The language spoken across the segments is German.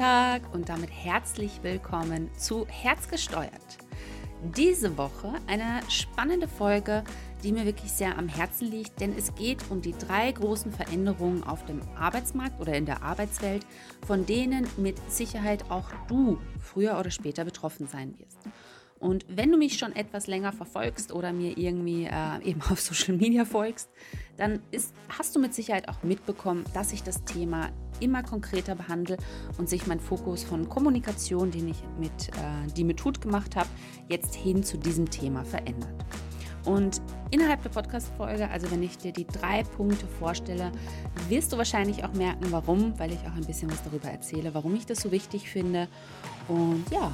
Donnerstag und damit herzlich willkommen zu Herzgesteuert. Diese Woche eine spannende Folge, die mir wirklich sehr am Herzen liegt, denn es geht um die drei großen Veränderungen auf dem Arbeitsmarkt oder in der Arbeitswelt, von denen mit Sicherheit auch du früher oder später betroffen sein wirst. Und wenn du mich schon etwas länger verfolgst oder mir irgendwie äh, eben auf Social Media folgst, dann ist, hast du mit Sicherheit auch mitbekommen, dass ich das Thema immer konkreter behandle und sich mein Fokus von Kommunikation, den ich mit äh, die Methode gemacht habe, jetzt hin zu diesem Thema verändert. Und innerhalb der Podcast-Folge, also wenn ich dir die drei Punkte vorstelle, wirst du wahrscheinlich auch merken, warum, weil ich auch ein bisschen was darüber erzähle, warum ich das so wichtig finde und ja,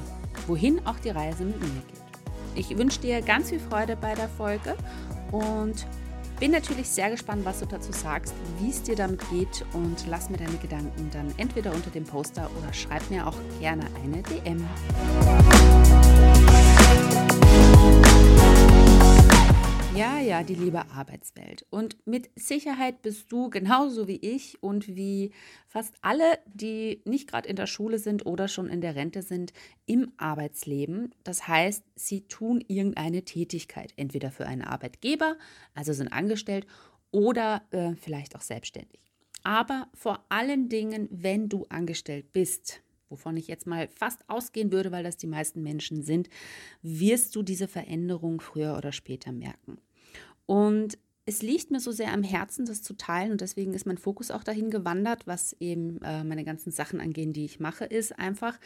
wohin auch die Reise mit mir geht. Ich wünsche dir ganz viel Freude bei der Folge und bin natürlich sehr gespannt, was du dazu sagst, wie es dir damit geht und lass mir deine Gedanken dann entweder unter dem Poster oder schreib mir auch gerne eine DM. Ja, ja, die liebe Arbeitswelt. Und mit Sicherheit bist du genauso wie ich und wie fast alle, die nicht gerade in der Schule sind oder schon in der Rente sind, im Arbeitsleben. Das heißt, sie tun irgendeine Tätigkeit, entweder für einen Arbeitgeber, also sind angestellt, oder äh, vielleicht auch selbstständig. Aber vor allen Dingen, wenn du angestellt bist, wovon ich jetzt mal fast ausgehen würde, weil das die meisten Menschen sind, wirst du diese Veränderung früher oder später merken. Und es liegt mir so sehr am Herzen, das zu teilen und deswegen ist mein Fokus auch dahin gewandert, was eben äh, meine ganzen Sachen angehen, die ich mache, ist einfach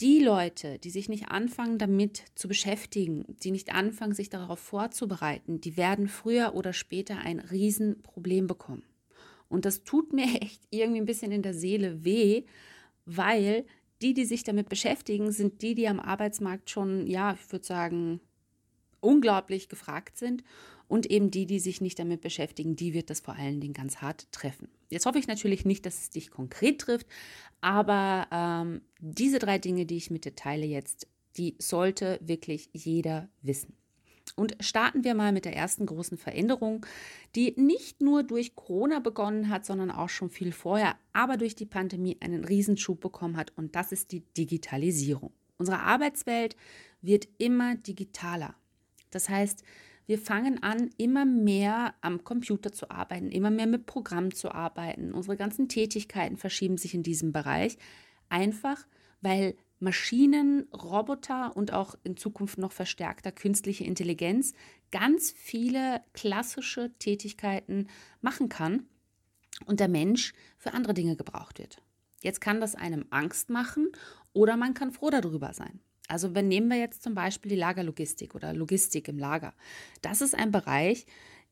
die Leute, die sich nicht anfangen damit zu beschäftigen, die nicht anfangen, sich darauf vorzubereiten, die werden früher oder später ein Riesenproblem bekommen. Und das tut mir echt irgendwie ein bisschen in der Seele weh, weil die, die sich damit beschäftigen, sind die, die am Arbeitsmarkt schon, ja, ich würde sagen, unglaublich gefragt sind. Und eben die, die sich nicht damit beschäftigen, die wird das vor allen Dingen ganz hart treffen. Jetzt hoffe ich natürlich nicht, dass es dich konkret trifft, aber ähm, diese drei Dinge, die ich mit dir teile jetzt, die sollte wirklich jeder wissen. Und starten wir mal mit der ersten großen Veränderung, die nicht nur durch Corona begonnen hat, sondern auch schon viel vorher, aber durch die Pandemie einen Riesenschub bekommen hat. Und das ist die Digitalisierung. Unsere Arbeitswelt wird immer digitaler. Das heißt, wir fangen an, immer mehr am Computer zu arbeiten, immer mehr mit Programmen zu arbeiten. Unsere ganzen Tätigkeiten verschieben sich in diesem Bereich, einfach weil Maschinen, Roboter und auch in Zukunft noch verstärkter künstliche Intelligenz ganz viele klassische Tätigkeiten machen kann und der Mensch für andere Dinge gebraucht wird. Jetzt kann das einem Angst machen oder man kann froh darüber sein. Also wenn nehmen wir jetzt zum Beispiel die Lagerlogistik oder Logistik im Lager. Das ist ein Bereich,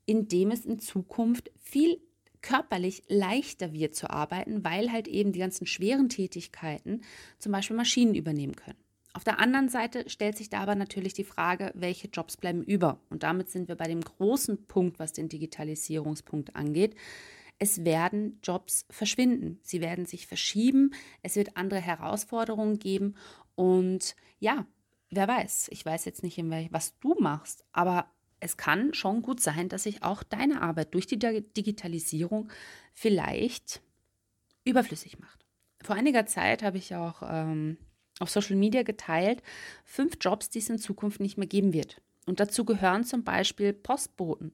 in dem es in Zukunft viel körperlich leichter wird zu arbeiten, weil halt eben die ganzen schweren Tätigkeiten zum Beispiel Maschinen übernehmen können. Auf der anderen Seite stellt sich da aber natürlich die Frage, welche Jobs bleiben über. Und damit sind wir bei dem großen Punkt, was den Digitalisierungspunkt angeht. Es werden Jobs verschwinden, sie werden sich verschieben, es wird andere Herausforderungen geben und ja, wer weiß, ich weiß jetzt nicht, was du machst, aber es kann schon gut sein, dass sich auch deine Arbeit durch die Digitalisierung vielleicht überflüssig macht. Vor einiger Zeit habe ich auch ähm, auf Social Media geteilt, fünf Jobs, die es in Zukunft nicht mehr geben wird. Und dazu gehören zum Beispiel Postboten,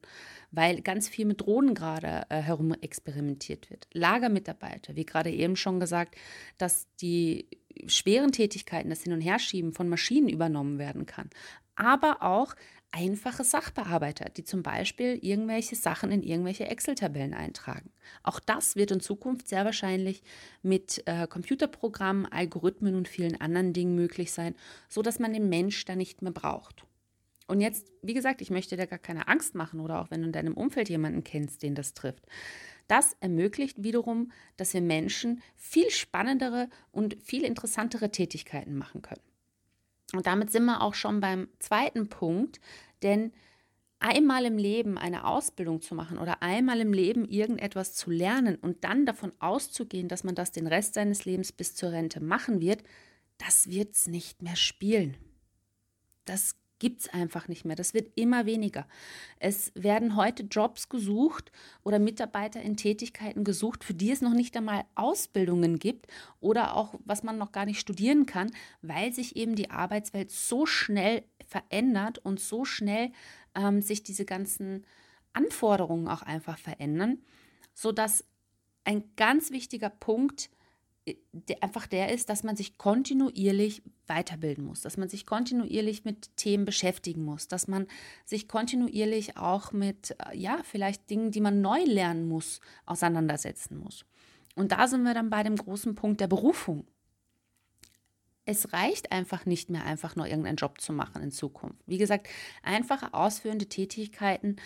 weil ganz viel mit Drohnen gerade äh, herum experimentiert wird. Lagermitarbeiter, wie gerade eben schon gesagt, dass die schweren Tätigkeiten, das Hin- und Herschieben von Maschinen übernommen werden kann. Aber auch einfache Sachbearbeiter, die zum Beispiel irgendwelche Sachen in irgendwelche Excel-Tabellen eintragen. Auch das wird in Zukunft sehr wahrscheinlich mit äh, Computerprogrammen, Algorithmen und vielen anderen Dingen möglich sein, sodass man den Mensch da nicht mehr braucht. Und jetzt, wie gesagt, ich möchte dir gar keine Angst machen oder auch wenn du in deinem Umfeld jemanden kennst, den das trifft. Das ermöglicht wiederum, dass wir Menschen viel spannendere und viel interessantere Tätigkeiten machen können. Und damit sind wir auch schon beim zweiten Punkt, denn einmal im Leben eine Ausbildung zu machen oder einmal im Leben irgendetwas zu lernen und dann davon auszugehen, dass man das den Rest seines Lebens bis zur Rente machen wird, das wird es nicht mehr spielen. Das gibt es einfach nicht mehr. Das wird immer weniger. Es werden heute Jobs gesucht oder Mitarbeiter in Tätigkeiten gesucht, für die es noch nicht einmal Ausbildungen gibt oder auch was man noch gar nicht studieren kann, weil sich eben die Arbeitswelt so schnell verändert und so schnell ähm, sich diese ganzen Anforderungen auch einfach verändern, sodass ein ganz wichtiger Punkt der einfach der ist, dass man sich kontinuierlich weiterbilden muss, dass man sich kontinuierlich mit Themen beschäftigen muss, dass man sich kontinuierlich auch mit, äh, ja, vielleicht Dingen, die man neu lernen muss, auseinandersetzen muss. Und da sind wir dann bei dem großen Punkt der Berufung. Es reicht einfach nicht mehr, einfach nur irgendeinen Job zu machen in Zukunft. Wie gesagt, einfache ausführende Tätigkeiten,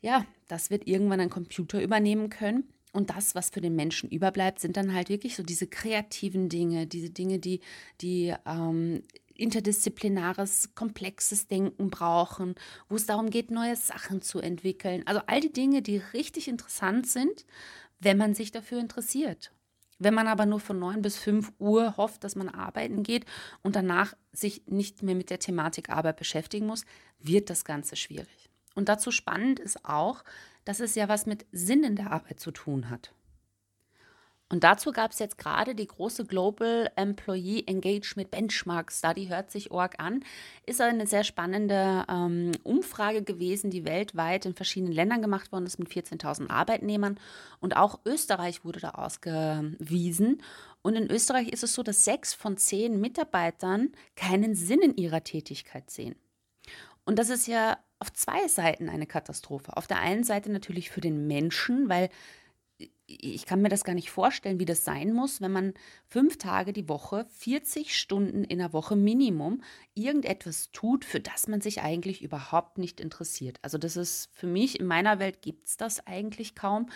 ja, das wird irgendwann ein Computer übernehmen können. Und das, was für den Menschen überbleibt, sind dann halt wirklich so diese kreativen Dinge, diese Dinge, die, die ähm, interdisziplinares, komplexes Denken brauchen, wo es darum geht, neue Sachen zu entwickeln. Also all die Dinge, die richtig interessant sind, wenn man sich dafür interessiert. Wenn man aber nur von 9 bis 5 Uhr hofft, dass man arbeiten geht und danach sich nicht mehr mit der Thematik Arbeit beschäftigen muss, wird das Ganze schwierig. Und dazu spannend ist auch, dass es ja was mit Sinn in der Arbeit zu tun hat. Und dazu gab es jetzt gerade die große Global Employee Engagement Benchmark Study, hört sich org an, ist eine sehr spannende ähm, Umfrage gewesen, die weltweit in verschiedenen Ländern gemacht worden ist mit 14.000 Arbeitnehmern. Und auch Österreich wurde da ausgewiesen. Und in Österreich ist es so, dass sechs von zehn Mitarbeitern keinen Sinn in ihrer Tätigkeit sehen. Und das ist ja auf zwei Seiten eine Katastrophe. Auf der einen Seite natürlich für den Menschen, weil ich kann mir das gar nicht vorstellen, wie das sein muss, wenn man fünf Tage die Woche, 40 Stunden in der Woche Minimum irgendetwas tut, für das man sich eigentlich überhaupt nicht interessiert. Also das ist für mich, in meiner Welt gibt es das eigentlich kaum,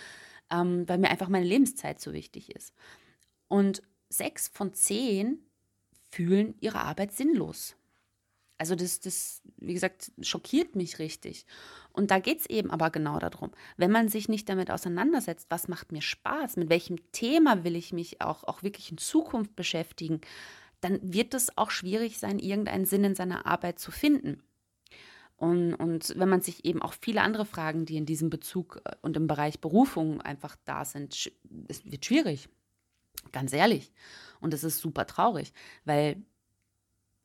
ähm, weil mir einfach meine Lebenszeit so wichtig ist. Und sechs von zehn fühlen ihre Arbeit sinnlos. Also das, das, wie gesagt, schockiert mich richtig. Und da geht es eben aber genau darum, wenn man sich nicht damit auseinandersetzt, was macht mir Spaß, mit welchem Thema will ich mich auch, auch wirklich in Zukunft beschäftigen, dann wird es auch schwierig sein, irgendeinen Sinn in seiner Arbeit zu finden. Und, und wenn man sich eben auch viele andere Fragen, die in diesem Bezug äh, und im Bereich Berufung einfach da sind, es wird schwierig. Ganz ehrlich. Und es ist super traurig, weil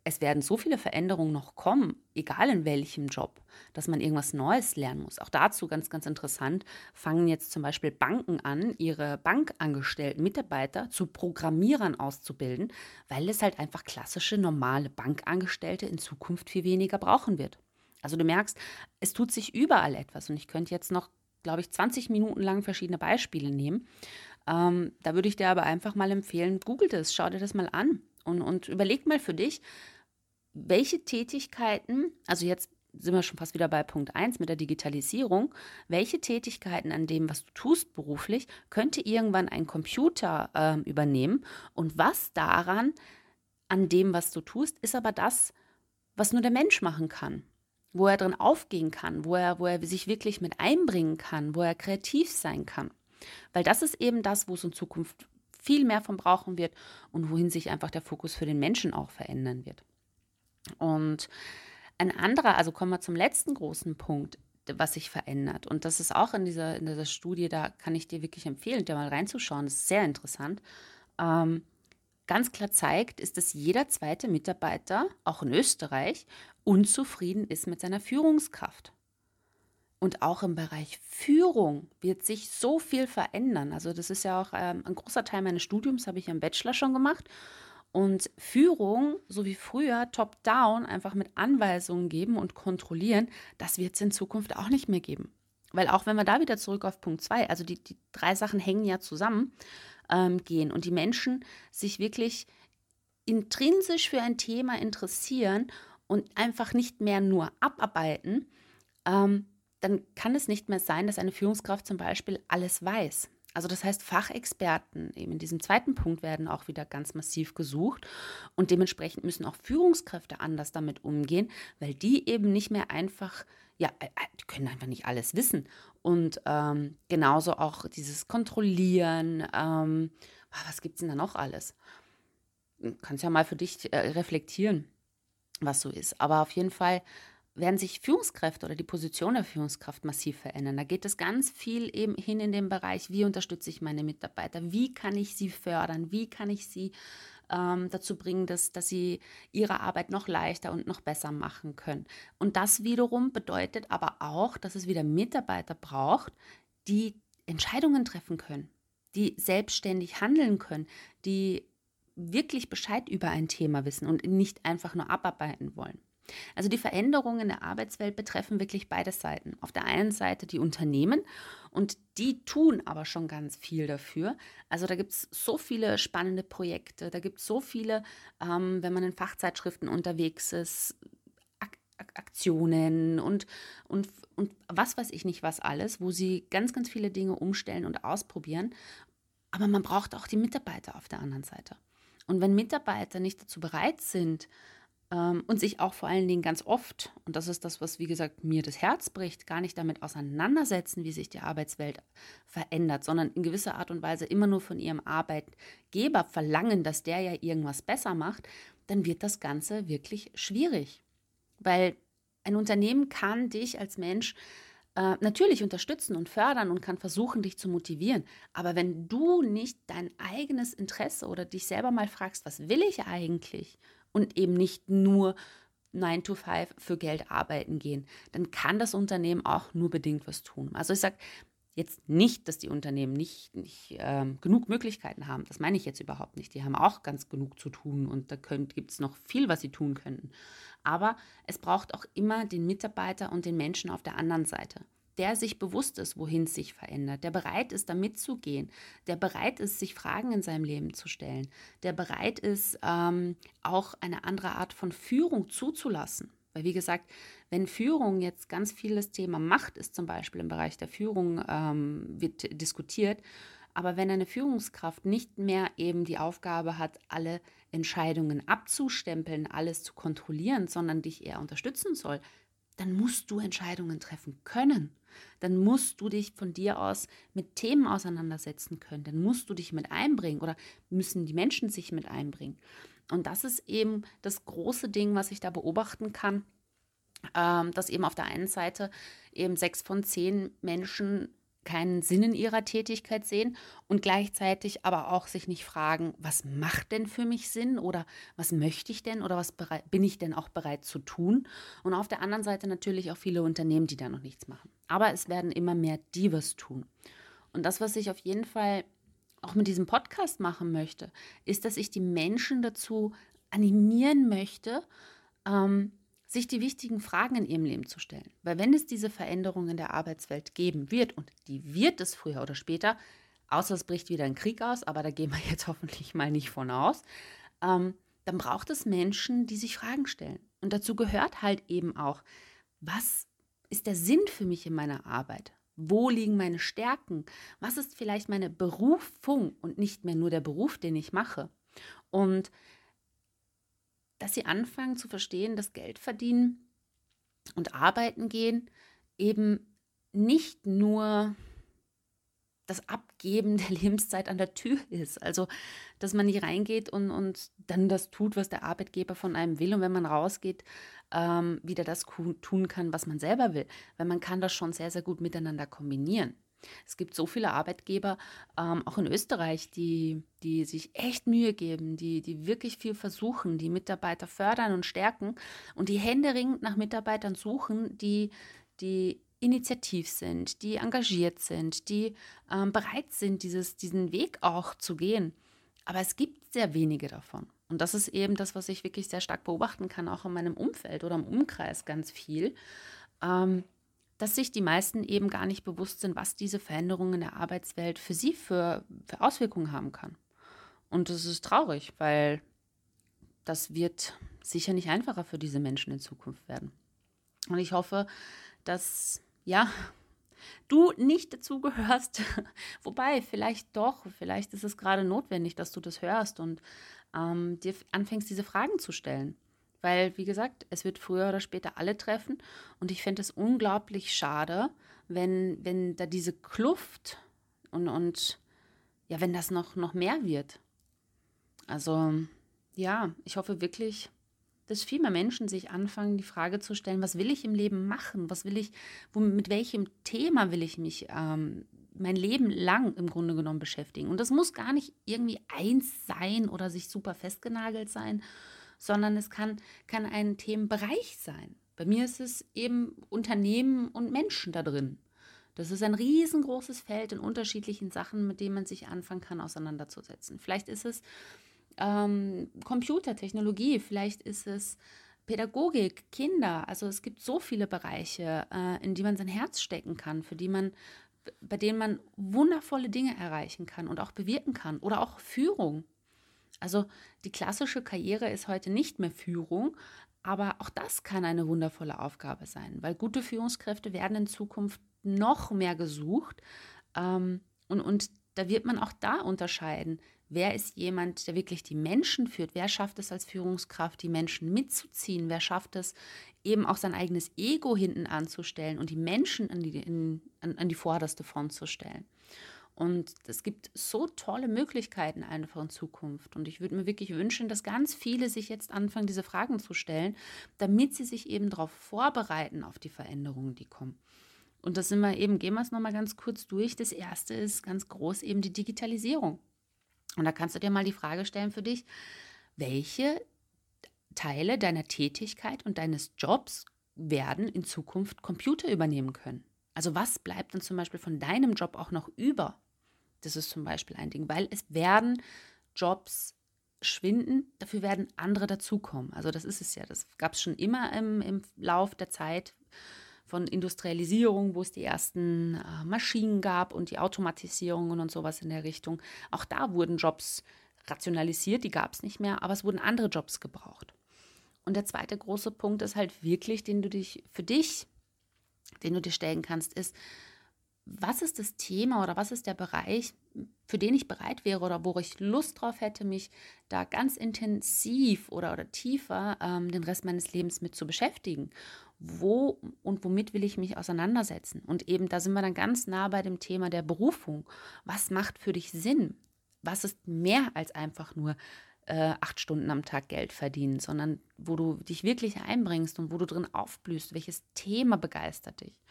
es werden so viele Veränderungen noch kommen, egal in welchem Job, dass man irgendwas Neues lernen muss. Auch dazu ganz, ganz interessant, fangen jetzt zum Beispiel Banken an, ihre bankangestellten Mitarbeiter zu Programmierern auszubilden, weil es halt einfach klassische, normale Bankangestellte in Zukunft viel weniger brauchen wird. Also du merkst, es tut sich überall etwas und ich könnte jetzt noch, glaube ich, 20 Minuten lang verschiedene Beispiele nehmen. Ähm, da würde ich dir aber einfach mal empfehlen, google das, schau dir das mal an und, und überleg mal für dich, welche Tätigkeiten, also jetzt sind wir schon fast wieder bei Punkt 1 mit der Digitalisierung, welche Tätigkeiten an dem, was du tust beruflich, könnte irgendwann ein Computer äh, übernehmen und was daran, an dem, was du tust, ist aber das, was nur der Mensch machen kann, wo er drin aufgehen kann, wo er, wo er sich wirklich mit einbringen kann, wo er kreativ sein kann. Weil das ist eben das, wo es in Zukunft viel mehr von brauchen wird und wohin sich einfach der Fokus für den Menschen auch verändern wird. Und ein anderer, also kommen wir zum letzten großen Punkt, was sich verändert. Und das ist auch in dieser, in dieser Studie, da kann ich dir wirklich empfehlen, da mal reinzuschauen. Das ist sehr interessant. Ähm, ganz klar zeigt, ist, dass jeder zweite Mitarbeiter, auch in Österreich, unzufrieden ist mit seiner Führungskraft. Und auch im Bereich Führung wird sich so viel verändern. Also das ist ja auch ähm, ein großer Teil meines Studiums, habe ich im Bachelor schon gemacht. Und Führung, so wie früher, top-down, einfach mit Anweisungen geben und kontrollieren, das wird es in Zukunft auch nicht mehr geben. Weil auch wenn wir da wieder zurück auf Punkt 2, also die, die drei Sachen hängen ja zusammen, ähm, gehen und die Menschen sich wirklich intrinsisch für ein Thema interessieren und einfach nicht mehr nur abarbeiten, ähm, dann kann es nicht mehr sein, dass eine Führungskraft zum Beispiel alles weiß. Also das heißt, Fachexperten eben in diesem zweiten Punkt werden auch wieder ganz massiv gesucht und dementsprechend müssen auch Führungskräfte anders damit umgehen, weil die eben nicht mehr einfach, ja, äh, äh, die können einfach nicht alles wissen. Und ähm, genauso auch dieses Kontrollieren, ähm, ah, was gibt es denn da noch alles? Du kannst ja mal für dich äh, reflektieren. was so ist. Aber auf jeden Fall werden sich Führungskräfte oder die Position der Führungskraft massiv verändern. Da geht es ganz viel eben hin in den Bereich, wie unterstütze ich meine Mitarbeiter, wie kann ich sie fördern, wie kann ich sie ähm, dazu bringen, dass, dass sie ihre Arbeit noch leichter und noch besser machen können. Und das wiederum bedeutet aber auch, dass es wieder Mitarbeiter braucht, die Entscheidungen treffen können, die selbstständig handeln können, die wirklich Bescheid über ein Thema wissen und nicht einfach nur abarbeiten wollen. Also die Veränderungen in der Arbeitswelt betreffen wirklich beide Seiten. Auf der einen Seite die Unternehmen und die tun aber schon ganz viel dafür. Also da gibt es so viele spannende Projekte, da gibt es so viele, ähm, wenn man in Fachzeitschriften unterwegs ist, Ak Ak Aktionen und, und, und was weiß ich nicht was alles, wo sie ganz, ganz viele Dinge umstellen und ausprobieren. Aber man braucht auch die Mitarbeiter auf der anderen Seite. Und wenn Mitarbeiter nicht dazu bereit sind, und sich auch vor allen Dingen ganz oft, und das ist das, was wie gesagt mir das Herz bricht, gar nicht damit auseinandersetzen, wie sich die Arbeitswelt verändert, sondern in gewisser Art und Weise immer nur von ihrem Arbeitgeber verlangen, dass der ja irgendwas besser macht, dann wird das Ganze wirklich schwierig. Weil ein Unternehmen kann dich als Mensch äh, natürlich unterstützen und fördern und kann versuchen, dich zu motivieren. Aber wenn du nicht dein eigenes Interesse oder dich selber mal fragst, was will ich eigentlich und eben nicht nur 9 to 5 für Geld arbeiten gehen, dann kann das Unternehmen auch nur bedingt was tun. Also ich sage jetzt nicht, dass die Unternehmen nicht, nicht ähm, genug Möglichkeiten haben. Das meine ich jetzt überhaupt nicht. Die haben auch ganz genug zu tun und da gibt es noch viel, was sie tun könnten. Aber es braucht auch immer den Mitarbeiter und den Menschen auf der anderen Seite der sich bewusst ist, wohin es sich verändert, der bereit ist, da mitzugehen, der bereit ist, sich Fragen in seinem Leben zu stellen, der bereit ist, ähm, auch eine andere Art von Führung zuzulassen. Weil, wie gesagt, wenn Führung jetzt ganz viel das Thema Macht ist, zum Beispiel im Bereich der Führung, ähm, wird diskutiert, aber wenn eine Führungskraft nicht mehr eben die Aufgabe hat, alle Entscheidungen abzustempeln, alles zu kontrollieren, sondern dich eher unterstützen soll, dann musst du Entscheidungen treffen können. Dann musst du dich von dir aus mit Themen auseinandersetzen können. Dann musst du dich mit einbringen oder müssen die Menschen sich mit einbringen. Und das ist eben das große Ding, was ich da beobachten kann, ähm, dass eben auf der einen Seite eben sechs von zehn Menschen keinen Sinn in ihrer Tätigkeit sehen und gleichzeitig aber auch sich nicht fragen, was macht denn für mich Sinn oder was möchte ich denn oder was bin ich denn auch bereit zu tun? Und auf der anderen Seite natürlich auch viele Unternehmen, die da noch nichts machen. Aber es werden immer mehr, die was tun. Und das, was ich auf jeden Fall auch mit diesem Podcast machen möchte, ist, dass ich die Menschen dazu animieren möchte, ähm, sich die wichtigen Fragen in ihrem Leben zu stellen. Weil wenn es diese Veränderung in der Arbeitswelt geben wird, und die wird es früher oder später, außer es bricht wieder ein Krieg aus, aber da gehen wir jetzt hoffentlich mal nicht von aus, ähm, dann braucht es Menschen, die sich Fragen stellen. Und dazu gehört halt eben auch, was ist der Sinn für mich in meiner Arbeit? Wo liegen meine Stärken? Was ist vielleicht meine Berufung und nicht mehr nur der Beruf, den ich mache? Und dass sie anfangen zu verstehen, dass Geld verdienen und arbeiten gehen eben nicht nur das Abgeben der Lebenszeit an der Tür ist. Also, dass man nicht reingeht und, und dann das tut, was der Arbeitgeber von einem will und wenn man rausgeht, ähm, wieder das tun kann, was man selber will. Weil man kann das schon sehr, sehr gut miteinander kombinieren. Es gibt so viele Arbeitgeber, ähm, auch in Österreich, die, die sich echt Mühe geben, die, die wirklich viel versuchen, die Mitarbeiter fördern und stärken und die händeringend nach Mitarbeitern suchen, die, die initiativ sind, die engagiert sind, die ähm, bereit sind, dieses, diesen Weg auch zu gehen. Aber es gibt sehr wenige davon. Und das ist eben das, was ich wirklich sehr stark beobachten kann, auch in meinem Umfeld oder im Umkreis ganz viel. Ähm, dass sich die meisten eben gar nicht bewusst sind, was diese Veränderungen in der Arbeitswelt für sie für, für Auswirkungen haben kann. Und das ist traurig, weil das wird sicher nicht einfacher für diese Menschen in Zukunft werden. Und ich hoffe, dass, ja, du nicht dazugehörst. Wobei, vielleicht doch, vielleicht ist es gerade notwendig, dass du das hörst und ähm, dir anfängst, diese Fragen zu stellen. Weil, wie gesagt, es wird früher oder später alle treffen. Und ich finde es unglaublich schade, wenn, wenn da diese Kluft und, und ja, wenn das noch, noch mehr wird. Also, ja, ich hoffe wirklich, dass viel mehr Menschen sich anfangen, die Frage zu stellen, was will ich im Leben machen? Was will ich, wo, mit welchem Thema will ich mich ähm, mein Leben lang im Grunde genommen beschäftigen? Und das muss gar nicht irgendwie eins sein oder sich super festgenagelt sein, sondern es kann, kann ein Themenbereich sein. Bei mir ist es eben Unternehmen und Menschen da drin. Das ist ein riesengroßes Feld in unterschiedlichen Sachen, mit denen man sich anfangen kann, auseinanderzusetzen. Vielleicht ist es ähm, Computertechnologie, vielleicht ist es Pädagogik, Kinder. Also es gibt so viele Bereiche, äh, in die man sein Herz stecken kann, für die man, bei denen man wundervolle Dinge erreichen kann und auch bewirken kann. Oder auch Führung. Also die klassische Karriere ist heute nicht mehr Führung, aber auch das kann eine wundervolle Aufgabe sein, weil gute Führungskräfte werden in Zukunft noch mehr gesucht. Ähm, und, und da wird man auch da unterscheiden. Wer ist jemand, der wirklich die Menschen führt? Wer schafft es als Führungskraft, die Menschen mitzuziehen? Wer schafft es, eben auch sein eigenes Ego hinten anzustellen und die Menschen an die, in, an, an die vorderste Front zu stellen? Und es gibt so tolle Möglichkeiten einfach in Zukunft. Und ich würde mir wirklich wünschen, dass ganz viele sich jetzt anfangen, diese Fragen zu stellen, damit sie sich eben darauf vorbereiten, auf die Veränderungen, die kommen. Und das sind wir eben, gehen wir es nochmal ganz kurz durch. Das erste ist ganz groß eben die Digitalisierung. Und da kannst du dir mal die Frage stellen für dich, welche Teile deiner Tätigkeit und deines Jobs werden in Zukunft Computer übernehmen können? Also was bleibt dann zum Beispiel von deinem Job auch noch über? Das ist zum Beispiel ein Ding, weil es werden Jobs schwinden, dafür werden andere dazukommen. Also das ist es ja, das gab es schon immer im, im Lauf der Zeit von Industrialisierung, wo es die ersten äh, Maschinen gab und die Automatisierungen und sowas in der Richtung. Auch da wurden Jobs rationalisiert, die gab es nicht mehr, aber es wurden andere Jobs gebraucht. Und der zweite große Punkt ist halt wirklich, den du dich für dich, den du dir stellen kannst, ist, was ist das Thema oder was ist der Bereich, für den ich bereit wäre oder wo ich Lust drauf hätte, mich da ganz intensiv oder, oder tiefer ähm, den Rest meines Lebens mit zu beschäftigen wo und womit will ich mich auseinandersetzen? Und eben, da sind wir dann ganz nah bei dem Thema der Berufung. Was macht für dich Sinn? Was ist mehr als einfach nur äh, acht Stunden am Tag Geld verdienen, sondern wo du dich wirklich einbringst und wo du drin aufblühst? Welches Thema begeistert dich?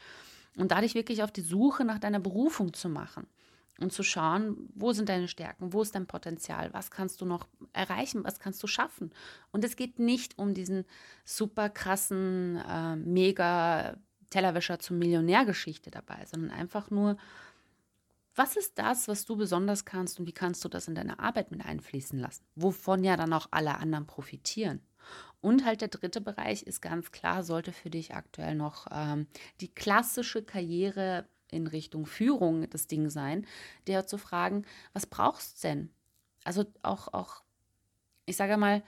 Und dadurch wirklich auf die Suche nach deiner Berufung zu machen und zu schauen, wo sind deine Stärken, wo ist dein Potenzial, was kannst du noch erreichen, was kannst du schaffen. Und es geht nicht um diesen super krassen, äh, mega Tellerwäscher zum Millionärgeschichte dabei, sondern einfach nur, was ist das, was du besonders kannst und wie kannst du das in deine Arbeit mit einfließen lassen, wovon ja dann auch alle anderen profitieren. Und halt der dritte Bereich ist ganz klar, sollte für dich aktuell noch ähm, die klassische Karriere in Richtung Führung das Ding sein, der zu fragen, was brauchst du denn? Also auch, auch, ich sage mal,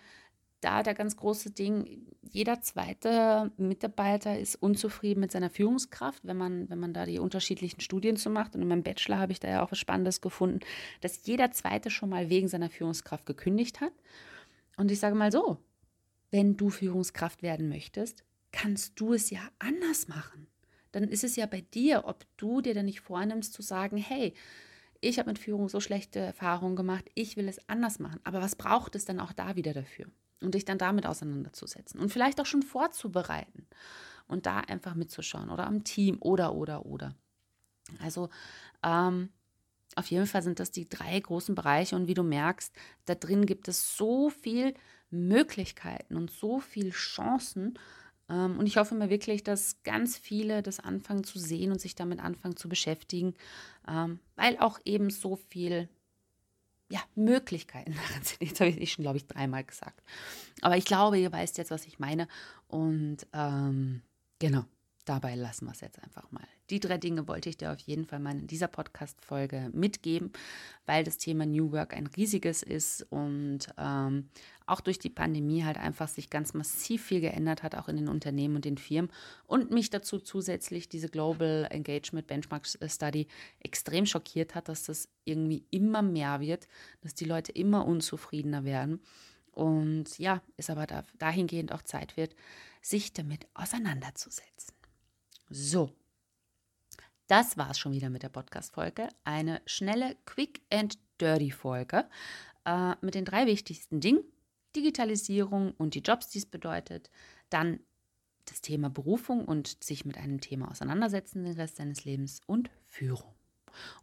da der ganz große Ding, jeder zweite Mitarbeiter ist unzufrieden mit seiner Führungskraft, wenn man, wenn man da die unterschiedlichen Studien zu macht. Und in meinem Bachelor habe ich da ja auch was Spannendes gefunden, dass jeder zweite schon mal wegen seiner Führungskraft gekündigt hat. Und ich sage mal so, wenn du Führungskraft werden möchtest, kannst du es ja anders machen dann ist es ja bei dir, ob du dir dann nicht vornimmst zu sagen, hey, ich habe mit Führung so schlechte Erfahrungen gemacht, ich will es anders machen. Aber was braucht es dann auch da wieder dafür? Und dich dann damit auseinanderzusetzen und vielleicht auch schon vorzubereiten und da einfach mitzuschauen oder am Team oder, oder, oder. Also ähm, auf jeden Fall sind das die drei großen Bereiche und wie du merkst, da drin gibt es so viel Möglichkeiten und so viel Chancen ähm, und ich hoffe mir wirklich, dass ganz viele das anfangen zu sehen und sich damit anfangen zu beschäftigen, ähm, weil auch eben so viel ja, Möglichkeiten darin sind. Jetzt habe ich es schon, glaube ich, dreimal gesagt. Aber ich glaube, ihr weißt jetzt, was ich meine. Und ähm, genau dabei lassen wir es jetzt einfach mal. Die drei Dinge wollte ich dir auf jeden Fall mal in dieser Podcast-Folge mitgeben, weil das Thema New Work ein riesiges ist und ähm, auch durch die Pandemie halt einfach sich ganz massiv viel geändert hat, auch in den Unternehmen und den Firmen. Und mich dazu zusätzlich diese Global Engagement Benchmark Study extrem schockiert hat, dass das irgendwie immer mehr wird, dass die Leute immer unzufriedener werden. Und ja, es aber da, dahingehend auch Zeit wird, sich damit auseinanderzusetzen. So, das war es schon wieder mit der Podcast-Folge. Eine schnelle, quick and dirty Folge äh, mit den drei wichtigsten Dingen, Digitalisierung und die Jobs, die es bedeutet. Dann das Thema Berufung und sich mit einem Thema auseinandersetzen den Rest deines Lebens und Führung.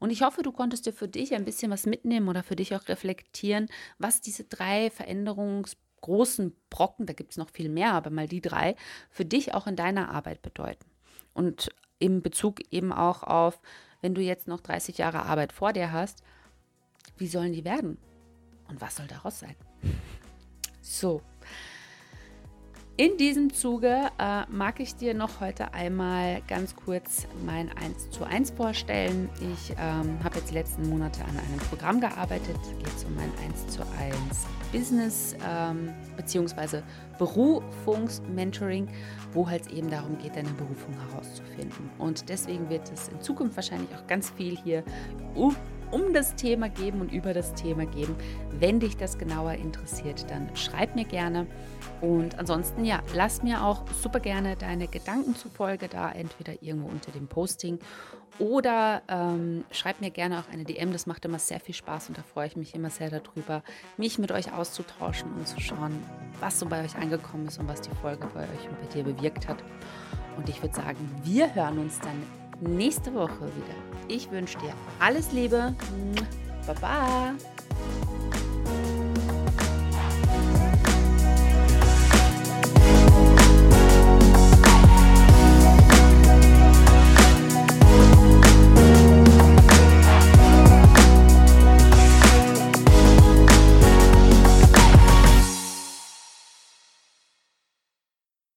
Und ich hoffe, du konntest dir für dich ein bisschen was mitnehmen oder für dich auch reflektieren, was diese drei veränderungsgroßen Brocken, da gibt es noch viel mehr, aber mal die drei, für dich auch in deiner Arbeit bedeuten. Und im Bezug eben auch auf, wenn du jetzt noch 30 Jahre Arbeit vor dir hast, wie sollen die werden? Und was soll daraus sein? So, in diesem Zuge äh, mag ich dir noch heute einmal ganz kurz mein 1 zu 1 vorstellen. Ich ähm, habe jetzt die letzten Monate an einem Programm gearbeitet. Geht es um mein 1 zu 1 Business ähm, bzw. Berufungsmentoring, wo halt eben darum geht, deine Berufung herauszufinden. Und deswegen wird es in Zukunft wahrscheinlich auch ganz viel hier um um das Thema geben und über das Thema geben. Wenn dich das genauer interessiert, dann schreib mir gerne. Und ansonsten, ja, lass mir auch super gerne deine Gedanken zufolge da, entweder irgendwo unter dem Posting oder ähm, schreib mir gerne auch eine DM. Das macht immer sehr viel Spaß und da freue ich mich immer sehr darüber, mich mit euch auszutauschen und zu schauen, was so bei euch angekommen ist und was die Folge bei euch und bei dir bewirkt hat. Und ich würde sagen, wir hören uns dann nächste Woche wieder. Ich wünsche dir alles Liebe. Baba.